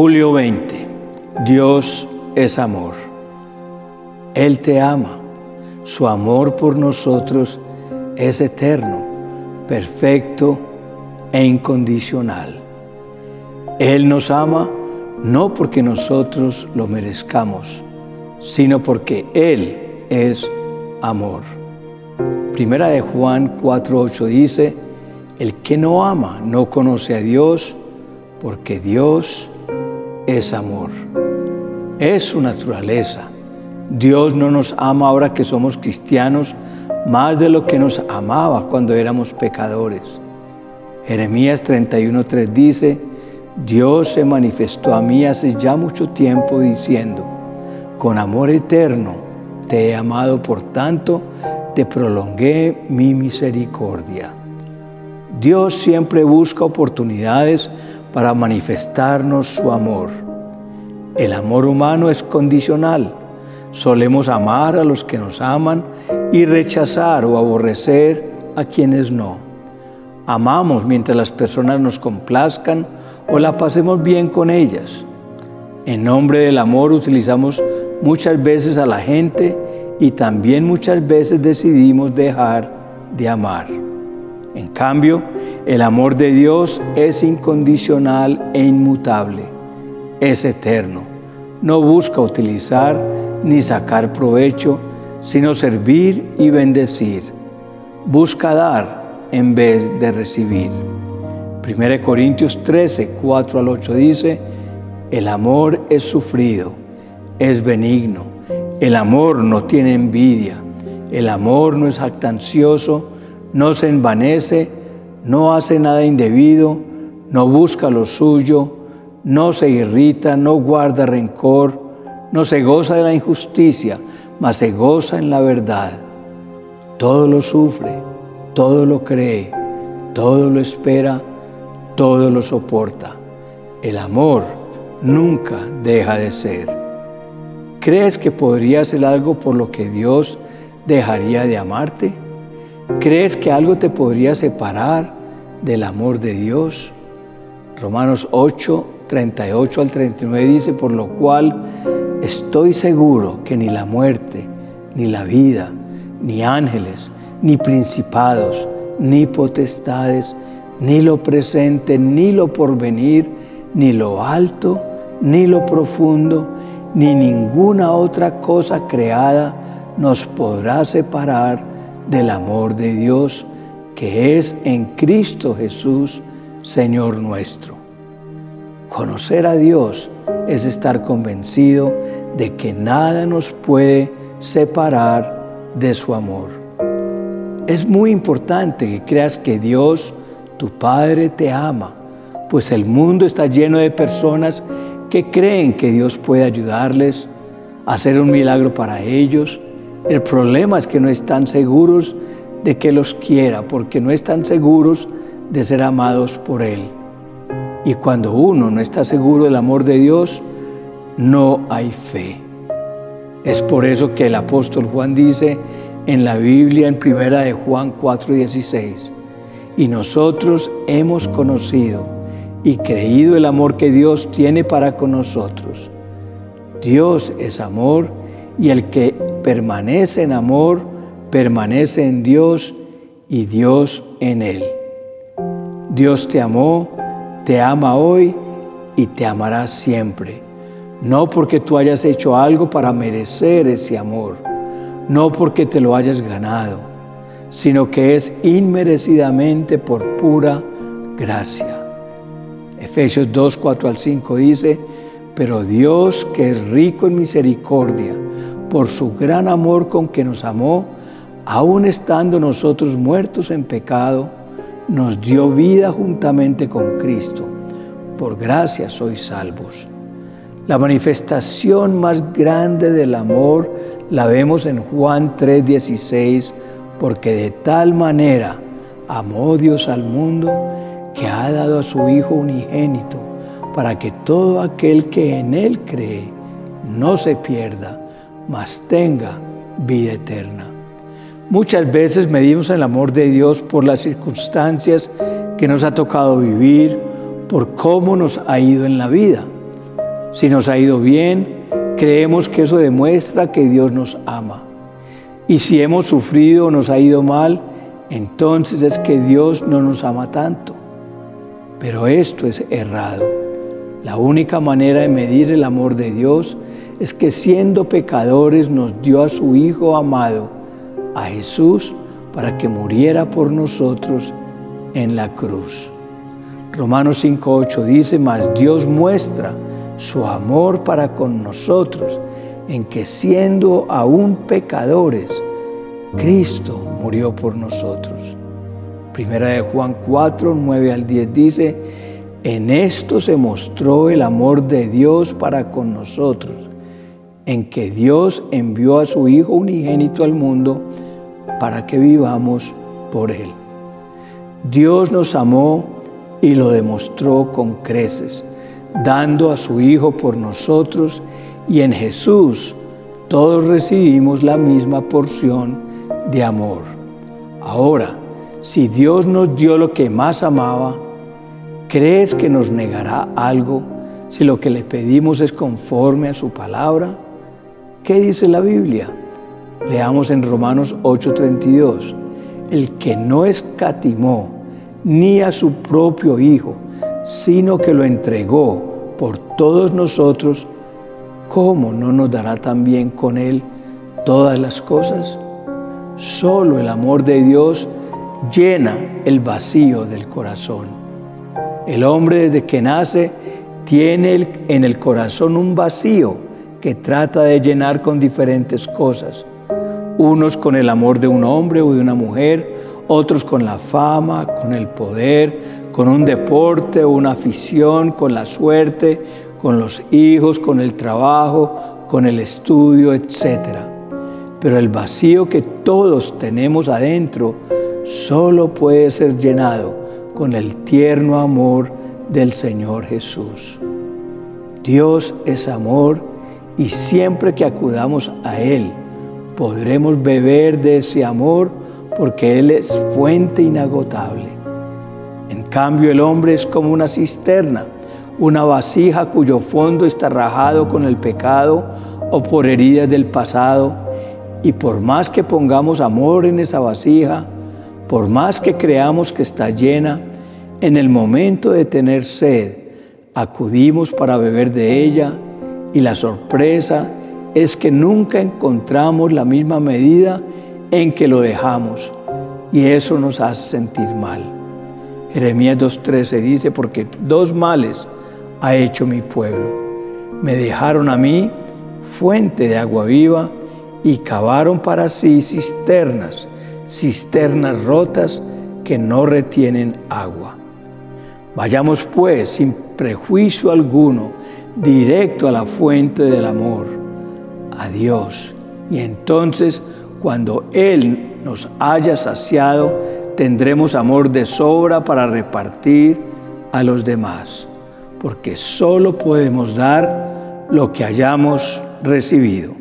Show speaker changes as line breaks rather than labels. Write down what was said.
Julio 20. Dios es amor. Él te ama. Su amor por nosotros es eterno, perfecto e incondicional. Él nos ama no porque nosotros lo merezcamos, sino porque Él es amor. Primera de Juan 4.8 dice, el que no ama no conoce a Dios, porque Dios es amor. Es su naturaleza. Dios no nos ama ahora que somos cristianos más de lo que nos amaba cuando éramos pecadores. Jeremías 31:3 dice, Dios se manifestó a mí hace ya mucho tiempo diciendo, con amor eterno te he amado, por tanto te prolongué mi misericordia. Dios siempre busca oportunidades para manifestarnos su amor. El amor humano es condicional. Solemos amar a los que nos aman y rechazar o aborrecer a quienes no. Amamos mientras las personas nos complazcan o la pasemos bien con ellas. En nombre del amor utilizamos muchas veces a la gente y también muchas veces decidimos dejar de amar. En cambio, el amor de Dios es incondicional e inmutable, es eterno. No busca utilizar ni sacar provecho, sino servir y bendecir. Busca dar en vez de recibir. 1 Corintios 13, 4 al 8 dice, el amor es sufrido, es benigno, el amor no tiene envidia, el amor no es jactancioso, no se envanece, no hace nada indebido, no busca lo suyo, no se irrita, no guarda rencor, no se goza de la injusticia, mas se goza en la verdad. Todo lo sufre, todo lo cree, todo lo espera, todo lo soporta. El amor nunca deja de ser. ¿Crees que podría ser algo por lo que Dios dejaría de amarte? ¿Crees que algo te podría separar del amor de Dios? Romanos 8, 38 al 39 dice, por lo cual estoy seguro que ni la muerte, ni la vida, ni ángeles, ni principados, ni potestades, ni lo presente, ni lo porvenir, ni lo alto, ni lo profundo, ni ninguna otra cosa creada nos podrá separar del amor de Dios que es en Cristo Jesús, Señor nuestro. Conocer a Dios es estar convencido de que nada nos puede separar de su amor. Es muy importante que creas que Dios, tu Padre, te ama, pues el mundo está lleno de personas que creen que Dios puede ayudarles hacer un milagro para ellos, el problema es que no están seguros de que los quiera, porque no están seguros de ser amados por Él. Y cuando uno no está seguro del amor de Dios, no hay fe. Es por eso que el apóstol Juan dice en la Biblia en primera de Juan 4:16, y nosotros hemos conocido y creído el amor que Dios tiene para con nosotros. Dios es amor y el que permanece en amor, permanece en Dios y Dios en él. Dios te amó, te ama hoy y te amará siempre. No porque tú hayas hecho algo para merecer ese amor, no porque te lo hayas ganado, sino que es inmerecidamente por pura gracia. Efesios 2, 4 al 5 dice, pero Dios que es rico en misericordia, por su gran amor con que nos amó, aun estando nosotros muertos en pecado, nos dio vida juntamente con Cristo. Por gracia sois salvos. La manifestación más grande del amor la vemos en Juan 3:16, porque de tal manera amó Dios al mundo que ha dado a su Hijo unigénito, para que todo aquel que en Él cree no se pierda, mas tenga vida eterna. Muchas veces medimos el amor de Dios por las circunstancias que nos ha tocado vivir, por cómo nos ha ido en la vida. Si nos ha ido bien, creemos que eso demuestra que Dios nos ama. Y si hemos sufrido o nos ha ido mal, entonces es que Dios no nos ama tanto. Pero esto es errado. La única manera de medir el amor de Dios es que siendo pecadores nos dio a su Hijo amado, a Jesús, para que muriera por nosotros en la cruz. Romanos 5.8 dice, mas Dios muestra su amor para con nosotros en que siendo aún pecadores, Cristo murió por nosotros. Primera de Juan 4, 9 al 10 dice, en esto se mostró el amor de Dios para con nosotros, en que Dios envió a su Hijo unigénito al mundo para que vivamos por Él. Dios nos amó y lo demostró con creces, dando a su Hijo por nosotros y en Jesús todos recibimos la misma porción de amor. Ahora, si Dios nos dio lo que más amaba, ¿crees que nos negará algo si lo que le pedimos es conforme a su palabra? ¿Qué dice la Biblia? Leamos en Romanos 8:32. El que no escatimó ni a su propio Hijo, sino que lo entregó por todos nosotros, ¿cómo no nos dará también con Él todas las cosas? Solo el amor de Dios llena el vacío del corazón. El hombre desde que nace tiene en el corazón un vacío que trata de llenar con diferentes cosas. Unos con el amor de un hombre o de una mujer, otros con la fama, con el poder, con un deporte o una afición, con la suerte, con los hijos, con el trabajo, con el estudio, etcétera. Pero el vacío que todos tenemos adentro solo puede ser llenado con el tierno amor del Señor Jesús. Dios es amor y siempre que acudamos a Él podremos beber de ese amor porque Él es fuente inagotable. En cambio el hombre es como una cisterna, una vasija cuyo fondo está rajado con el pecado o por heridas del pasado y por más que pongamos amor en esa vasija, por más que creamos que está llena, en el momento de tener sed, acudimos para beber de ella y la sorpresa es que nunca encontramos la misma medida en que lo dejamos y eso nos hace sentir mal. Jeremías 2.13 dice, porque dos males ha hecho mi pueblo. Me dejaron a mí fuente de agua viva y cavaron para sí cisternas, cisternas rotas que no retienen agua. Vayamos pues sin prejuicio alguno directo a la fuente del amor, a Dios. Y entonces cuando Él nos haya saciado, tendremos amor de sobra para repartir a los demás, porque solo podemos dar lo que hayamos recibido.